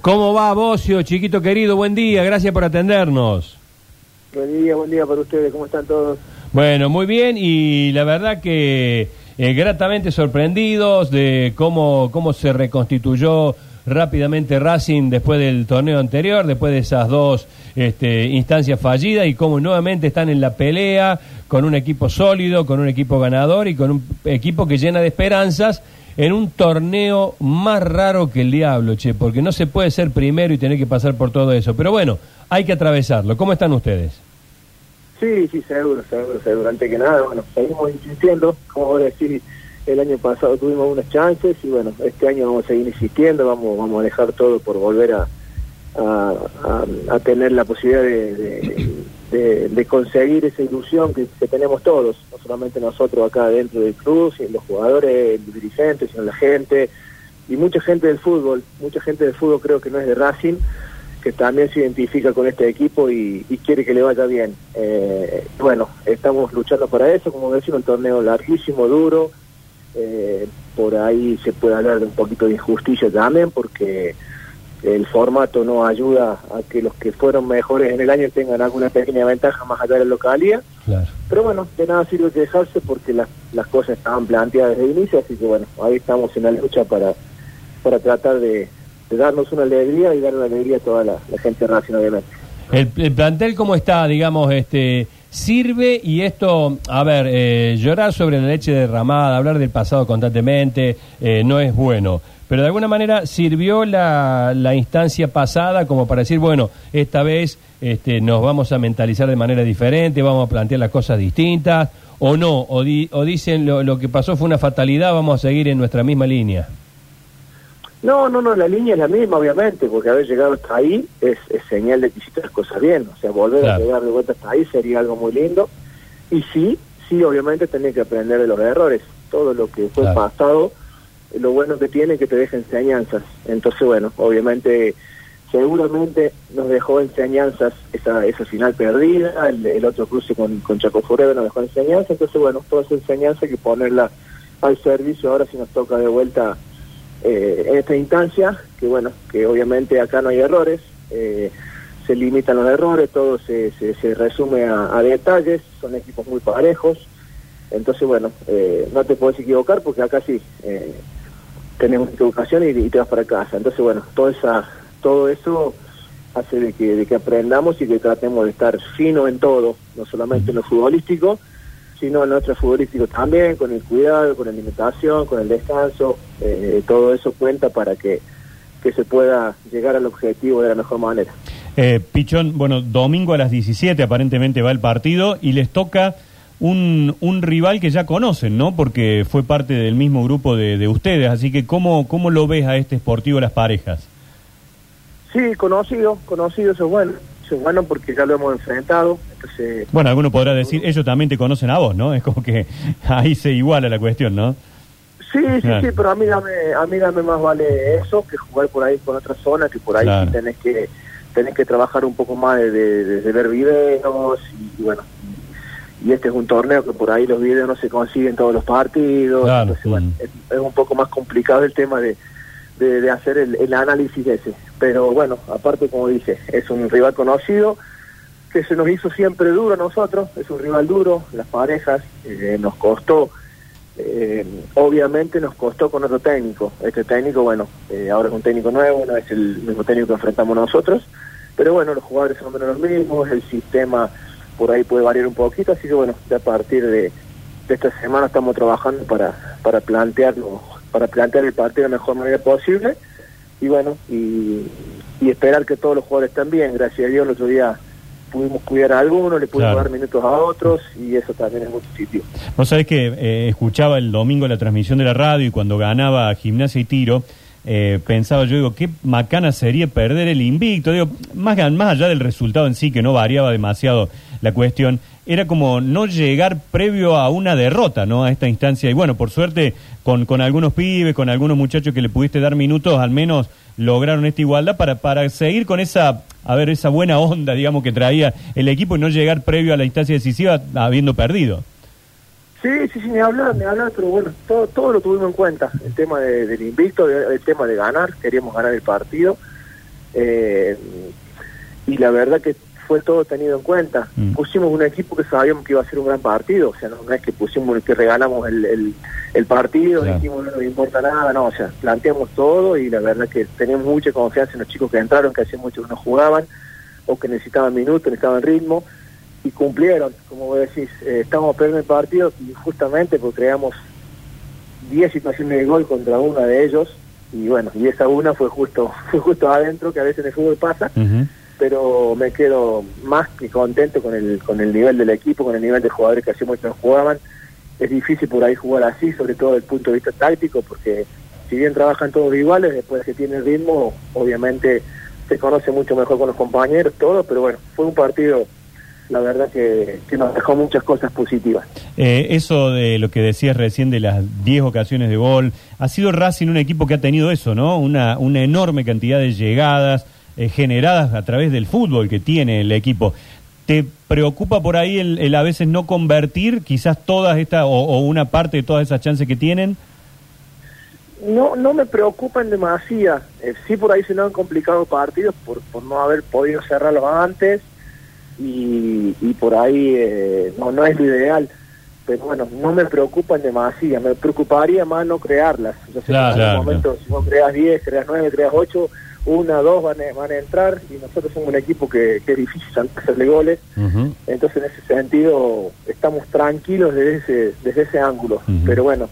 ¿Cómo va, Bocio, chiquito querido? Buen día, gracias por atendernos. Buen día, buen día para ustedes, ¿cómo están todos? Bueno, muy bien y la verdad que eh, gratamente sorprendidos de cómo, cómo se reconstituyó rápidamente Racing después del torneo anterior, después de esas dos este, instancias fallidas y cómo nuevamente están en la pelea con un equipo sólido, con un equipo ganador y con un equipo que llena de esperanzas en un torneo más raro que el diablo, che, porque no se puede ser primero y tener que pasar por todo eso. Pero bueno, hay que atravesarlo. ¿Cómo están ustedes? Sí, sí, seguro, seguro, seguro. Antes que nada, bueno, seguimos insistiendo, como vos decís, el año pasado tuvimos unas chances y bueno, este año vamos a seguir insistiendo, vamos, vamos a dejar todo por volver a, tener la posibilidad de, conseguir esa ilusión que, tenemos todos, no solamente nosotros acá dentro del club, sino los jugadores, los dirigentes, sino la gente y mucha gente del fútbol, mucha gente del fútbol creo que no es de Racing, que también se identifica con este equipo y, quiere que le vaya bien. Eh, bueno, estamos luchando para eso, como decía, un torneo larguísimo, duro, eh, por ahí se puede hablar de un poquito de injusticia también, porque el formato no ayuda a que los que fueron mejores en el año tengan alguna pequeña ventaja más allá de la localidad. Pero bueno, de nada sirve quejarse porque las, las cosas estaban planteadas desde el inicio, así que bueno, ahí estamos en la lucha para, para tratar de, darnos una alegría y dar una alegría a toda la, gente obviamente. El, el, plantel cómo está, digamos, este sirve y esto, a ver, eh, llorar sobre la leche derramada, hablar del pasado constantemente, eh, no es bueno. Pero de alguna manera sirvió la, la, instancia pasada como para decir, bueno, esta vez este, nos vamos a mentalizar de manera diferente, vamos a plantear las cosas distintas, o no, o, o dicen lo que pasó fue una fatalidad, vamos a seguir en nuestra misma línea. No, no, no, la línea es la misma, obviamente, porque haber llegado hasta ahí es, señal de que hiciste las cosas bien. O sea, volver a llegar de vuelta hasta ahí sería algo muy lindo. Y sí, sí, obviamente tenés que aprender de los errores. Todo lo que fue pasado, lo bueno que tiene es que te deja enseñanzas. Entonces, bueno, obviamente, seguramente nos dejó enseñanzas esa, esa final perdida, el, otro cruce con, con Chaco Forever nos dejó enseñanzas. Entonces, bueno, toda esa enseñanza hay que ponerla al servicio ahora si nos toca de vuelta eh, en esta instancia, que bueno, que obviamente acá no hay errores, eh, se limitan los errores, todo se, se, resume a, detalles, son equipos muy parejos, entonces bueno, eh, no te puedes equivocar porque acá sí tenemos equivocación y, y, te vas para casa, entonces bueno, toda esa, todo eso hace de que, de que aprendamos y que tratemos de estar fino en todo, no solamente en lo futbolístico, sino en nuestro futbolístico también, con el cuidado, con la alimentación, con el descanso, eh, todo eso cuenta para que, que se pueda llegar al objetivo de la mejor manera. Eh, Pichón, bueno, domingo a las 17 aparentemente va el partido y les toca un, un rival que ya conocen, ¿no? Porque fue parte del mismo grupo de, de ustedes, así que ¿cómo, ¿cómo lo ves a este Sportivo Las Parejas? Sí, conocido, conocido, eso es bueno bueno porque ya lo hemos enfrentado. bueno, alguno podrá decir, ellos también te conocen a vos, ¿no? Es como que ahí se iguala la cuestión, ¿no? Sí, sí, sí, pero a mí, dame, a mí dame más vale eso que jugar por ahí con otra zona, que por ahí tenés que tenés que trabajar un poco más de, ver videos y, bueno, y este es un torneo que por ahí los videos no se consiguen todos los partidos, entonces bueno, es, un poco más complicado el tema de, de, hacer el, el, análisis ese. Pero bueno, aparte como dice, es un rival conocido que se nos hizo siempre duro a nosotros, es un rival duro, las parejas, eh, nos costó, eh, obviamente nos costó con otro técnico. Este técnico, bueno, eh, ahora es un técnico nuevo, no es el mismo técnico que enfrentamos nosotros, pero bueno, los jugadores son menos los mismos, el sistema por ahí puede variar un poquito, así que bueno, ya a partir de, de esta semana estamos trabajando para, para plantearlo para plantear el partido de la mejor manera posible y bueno, y, esperar que todos los jugadores estén bien. Gracias a Dios el otro día pudimos cuidar a algunos, le pudimos dar minutos a otros y eso también es muy positivo. Vos sabés que eh, escuchaba el domingo la transmisión de la radio y cuando ganaba Gimnasia y Tiro, eh, pensaba yo, digo, qué macana sería perder el invicto, digo, más, más allá del resultado en sí, que no variaba demasiado la cuestión, era como no llegar previo a una derrota, ¿no? A esta instancia. Y bueno, por suerte, con, con algunos pibes, con algunos muchachos que le pudiste dar minutos, al menos lograron esta igualdad para, para seguir con esa, a ver, esa buena onda, digamos, que traía el equipo y no llegar previo a la instancia decisiva habiendo perdido. Sí, sí, sí, me habla, me habla, pero bueno, todo, todo lo tuvimos en cuenta, el tema del invicto, el tema de ganar, queríamos ganar el partido, Eh, y la verdad que fue todo tenido en cuenta. Mm. Pusimos un equipo que sabíamos que iba a ser un gran partido, o sea, no, es que pusimos que regalamos el, el, partido, dijimos no nos importa nada, no, o sea, planteamos todo y la verdad que teníamos mucha confianza en los chicos que entraron, que hacía mucho que no jugaban, o que necesitaban minutos, necesitaban ritmo, y cumplieron, como vos decís, eh, estamos perdiendo el partido y justamente porque creamos 10 situaciones de gol contra una de ellos, y bueno, y esa una fue justo, fue justo adentro, que a veces en el fútbol pasa, pero me quedo más que contento con el, con el nivel del equipo, con el nivel de jugadores que hacíamos mucho no jugaban. Es difícil por ahí jugar así, sobre todo desde el punto de vista táctico, porque si bien trabajan todos iguales, después que tiene ritmo, obviamente se conoce mucho mejor con los compañeros, todo, pero bueno, fue un partido la verdad que, nos dejó muchas cosas positivas. Eh, eso de lo que decías recién de las 10 ocasiones de gol, ha sido Racing un equipo que ha tenido eso, ¿no? Una, una enorme cantidad de llegadas, eh, generadas a través del fútbol que tiene el equipo. ¿Te preocupa por ahí el, a veces no convertir quizás todas estas o, una parte de todas esas chances que tienen? No, no me preocupan demasiado. Eh, sí por ahí se nos han complicado partidos por, por no haber podido cerrarlos antes y, y por ahí eh, no, no es lo ideal. Pero bueno, no me preocupan demasiado. Me preocuparía más no crearlas. O sea, en algún momento, si vos creas 10, creas 9, creas 8 una, dos van a, van a entrar y nosotros somos un equipo que, es difícil hacerle goles. Entonces, en ese sentido, estamos tranquilos desde ese, desde ese ángulo. Pero bueno,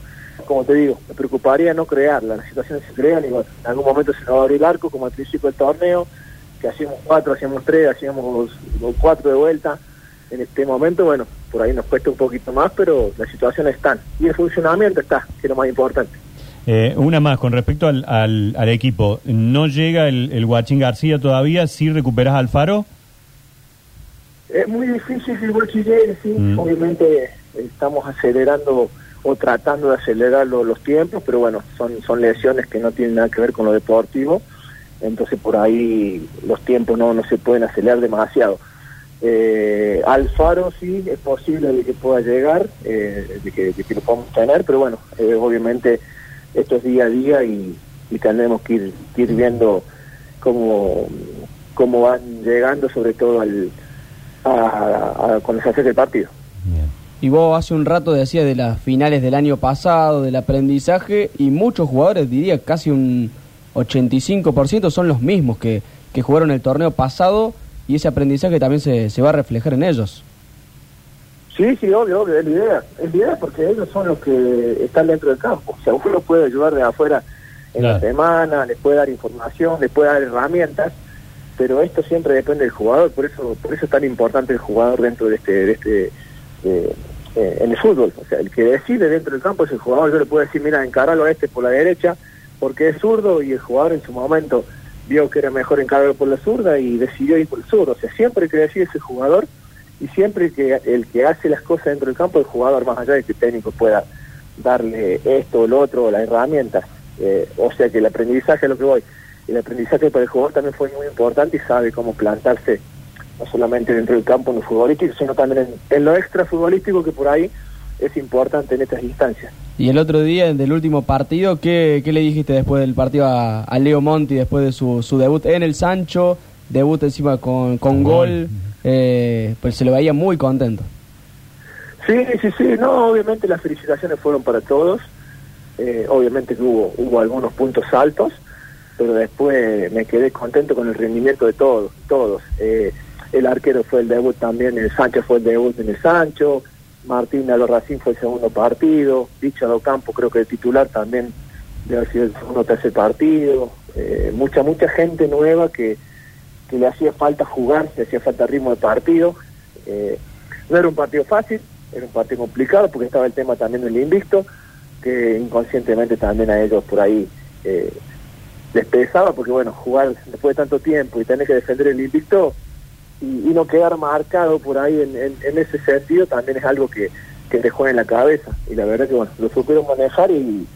como te digo, me preocuparía no crearla. Las situaciones se crean y bueno, en algún momento se nos va a abrir el arco, como al principio del torneo, que hacíamos cuatro, hacíamos tres, hacíamos cuatro de vuelta. En este momento, bueno, por ahí nos cuesta un poquito más, pero las situaciones están. Y el funcionamiento está, que es lo más importante. Eh, una más, con respecto al, al, equipo, ¿no llega el, el Guachín García todavía? ¿Sí recuperas al Faro? Es muy difícil el Guachín sí. Mm. Obviamente estamos acelerando o tratando de acelerar los tiempos, pero bueno, son, son lesiones que no tienen nada que ver con lo deportivo, entonces por ahí los tiempos no, no se pueden acelerar demasiado. Eh, Alfaro sí es posible de que pueda llegar, eh, de, que, de, que, lo podamos tener, pero bueno, eh, obviamente esto es día a día y, y tendremos que ir, viendo cómo, cómo van llegando, sobre todo al, a, cuando se hace el partido. Y vos hace un rato decías de las finales del año pasado, del aprendizaje, y muchos jugadores, diría casi un 85% son los mismos que, que jugaron el torneo pasado y ese aprendizaje también se, se va a reflejar en ellos. Sí, sí, obvio, obvio, es la idea. Es la idea porque ellos son los que están dentro del campo. O sea, uno puede ayudar de afuera en la semana, les puede dar información, les puede dar herramientas, pero esto siempre depende del jugador. Por eso por eso es tan importante el jugador dentro de este... De este eh, eh, en el fútbol, o sea, el que decide dentro del campo es el jugador, yo le puedo decir, mira, encaralo a este por la derecha, porque es zurdo, y el jugador en su momento vio que era mejor encararlo por la zurda y decidió ir por el zurdo, o sea, siempre que decide ese jugador, y siempre que el que hace las cosas dentro del campo, el jugador, más allá de que el técnico pueda darle esto o lo otro, o las herramientas, eh, o sea que el aprendizaje es lo que voy, el aprendizaje para el jugador también fue muy importante y sabe cómo plantarse, no solamente dentro del campo en lo futbolístico, sino también en, lo extra futbolístico que por ahí es importante en estas instancias. Y el otro día, del último partido, ¿qué, qué le dijiste después del partido a, Leo Monti, después de su, su debut en el Sancho, debut encima con, con gol? eh, pues se lo veía muy contento. Sí, sí, sí, no, obviamente las felicitaciones fueron para todos, eh, obviamente que hubo, hubo algunos puntos altos, pero después me quedé contento con el rendimiento de todos, todos. Eh, el arquero fue el debut también, el Sancho fue el debut en el Sancho, Martín Alorracín fue el segundo partido, Dicha Campo creo que el titular también debe haber sido el segundo tercer partido, eh, mucha, mucha gente nueva que, que le hacía falta jugar, le hacía falta ritmo de partido. Eh, no era un partido fácil, era un partido complicado porque estaba el tema también del invicto, que inconscientemente también a ellos por ahí eh, les pesaba, porque bueno, jugar después de tanto tiempo y tener que defender el invicto y, no quedar marcado por ahí en, ese sentido también es algo que, que te juega en la cabeza. Y la verdad que bueno, lo supieron manejar y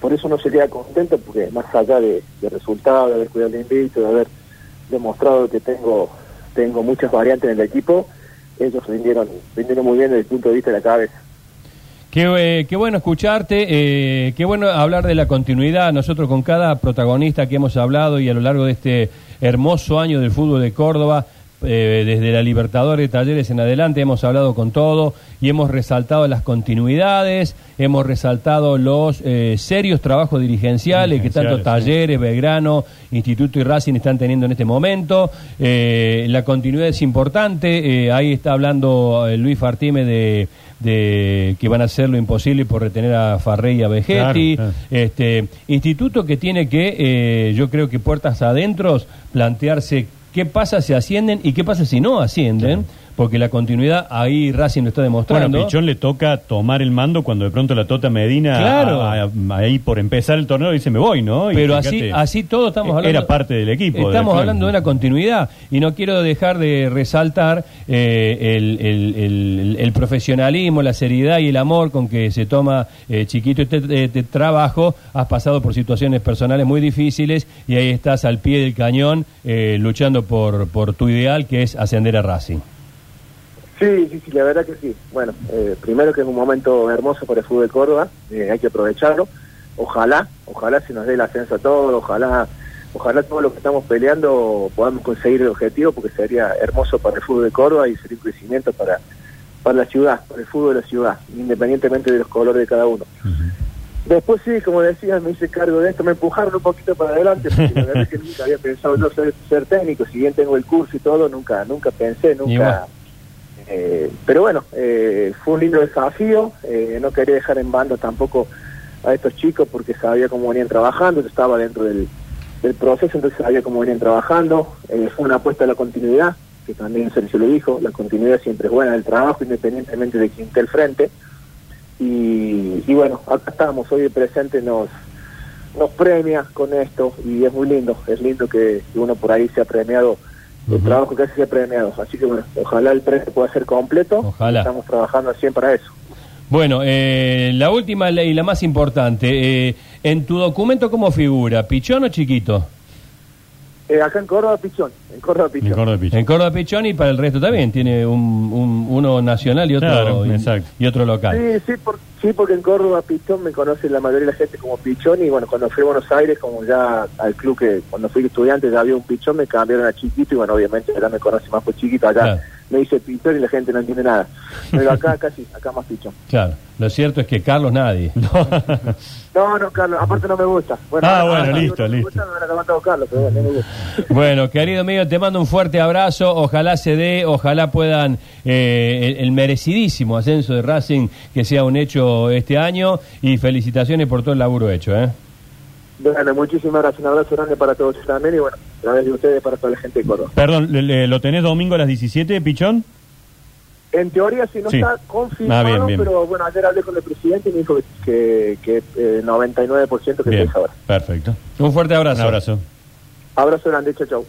por eso no se queda contento, porque más allá de, de resultados, de haber cuidado el invicto, de haber demostrado que tengo tengo muchas variantes en el equipo, ellos rindieron, rindieron muy bien desde el punto de vista de la cabeza. Qué, eh, qué bueno escucharte, eh, qué bueno hablar de la continuidad. Nosotros con cada protagonista que hemos hablado y a lo largo de este hermoso año del fútbol de Córdoba. Eh, desde la Libertadores Talleres en adelante hemos hablado con todo y hemos resaltado las continuidades, hemos resaltado los eh, serios trabajos dirigenciales que tanto Talleres, Belgrano, Instituto y Racing están teniendo en este momento. Eh, la continuidad es importante, ahí está hablando Luis Fartime de, que van a hacer lo imposible por retener a Farrey y a Vegetti. Este, instituto que tiene que, yo creo que puertas adentro, plantearse qué pasa si ascienden y qué pasa si no ascienden porque la continuidad ahí Racing lo está demostrando. Bueno, a Pichón le toca tomar el mando cuando de pronto la Tota Medina, claro. ahí por empezar el torneo, dice me voy, ¿no? Pero así así todo estamos hablando. Era parte del equipo. Estamos hablando de una continuidad y no quiero dejar de resaltar eh, el, profesionalismo, la seriedad y el amor con que se toma eh, chiquito este, este, trabajo. Has pasado por situaciones personales muy difíciles y ahí estás al pie del cañón eh, luchando por, por tu ideal que es ascender a Racing. Sí, sí, sí, la verdad que sí. Bueno, eh, primero que es un momento hermoso para el fútbol de Córdoba, eh, hay que aprovecharlo. Ojalá, ojalá se nos dé el ascenso a todos, ojalá, ojalá todo lo que estamos peleando podamos conseguir el objetivo, porque sería hermoso para el fútbol de Córdoba y sería un crecimiento para, para la ciudad, para el fútbol de la ciudad, independientemente de los colores de cada uno. Después sí, como decías, me hice cargo de esto, me empujaron un poquito para adelante, porque la verdad es que nunca había pensado yo ser, ser técnico, si bien tengo el curso y todo, nunca, nunca pensé, nunca eh, pero bueno, eh, fue un lindo desafío, eh, no quería dejar en banda tampoco a estos chicos porque sabía cómo venían trabajando, estaba dentro del, proceso, entonces sabía cómo venían trabajando, fue una apuesta a la continuidad, que también Sergio lo dijo, la continuidad siempre es buena del trabajo, independientemente de quién esté al frente, y, y bueno, acá estamos, hoy el presente nos, nos premia con esto y es muy lindo, es lindo que uno por ahí sea premiado el trabajo que hace sea premiado. Así que bueno, ojalá el premio pueda ser completo. Ojalá. Estamos trabajando siempre para eso. Bueno, eh, la última y la más importante. Eh, ¿En tu documento cómo figura? ¿Pichón o chiquito? Eh, acá en Córdoba Pichón, en Córdoba Pichón. En Córdoba Pichón. y para el resto también tiene un, uno nacional y otro y, otro local. Sí, sí, sí, porque en Córdoba Pichón me conoce la mayoría de la gente como Pichón y bueno, cuando fui a Buenos Aires, como ya al club que cuando fui estudiante ya había un Pichón, me cambiaron a Chiquito y bueno, obviamente ya me conoce más por Chiquito allá me dice pintor y la gente no entiende nada. Pero acá casi, acá más pichón. Claro, lo cierto es que Carlos nadie. No, no, Carlos, aparte no me gusta. Bueno, ah, bueno, listo, listo. bueno, querido mío, te mando un fuerte abrazo. Ojalá se dé, ojalá puedan eh, el, merecidísimo ascenso de Racing que sea un hecho este año. Y felicitaciones por todo el laburo hecho, ¿eh? Bueno, muchísimas gracias. Un abrazo grande para todos también y bueno, a través de ustedes para toda la gente de Córdoba. Perdón, ¿lo tenés domingo a las 17, Pichón? En teoría sí no está confirmado, ah, pero bueno, ayer hablé con el presidente y me dijo que, que, que 99% eh, que bien, ahora. Perfecto. Un fuerte abrazo. Un abrazo. Abrazo grande, chao, chao.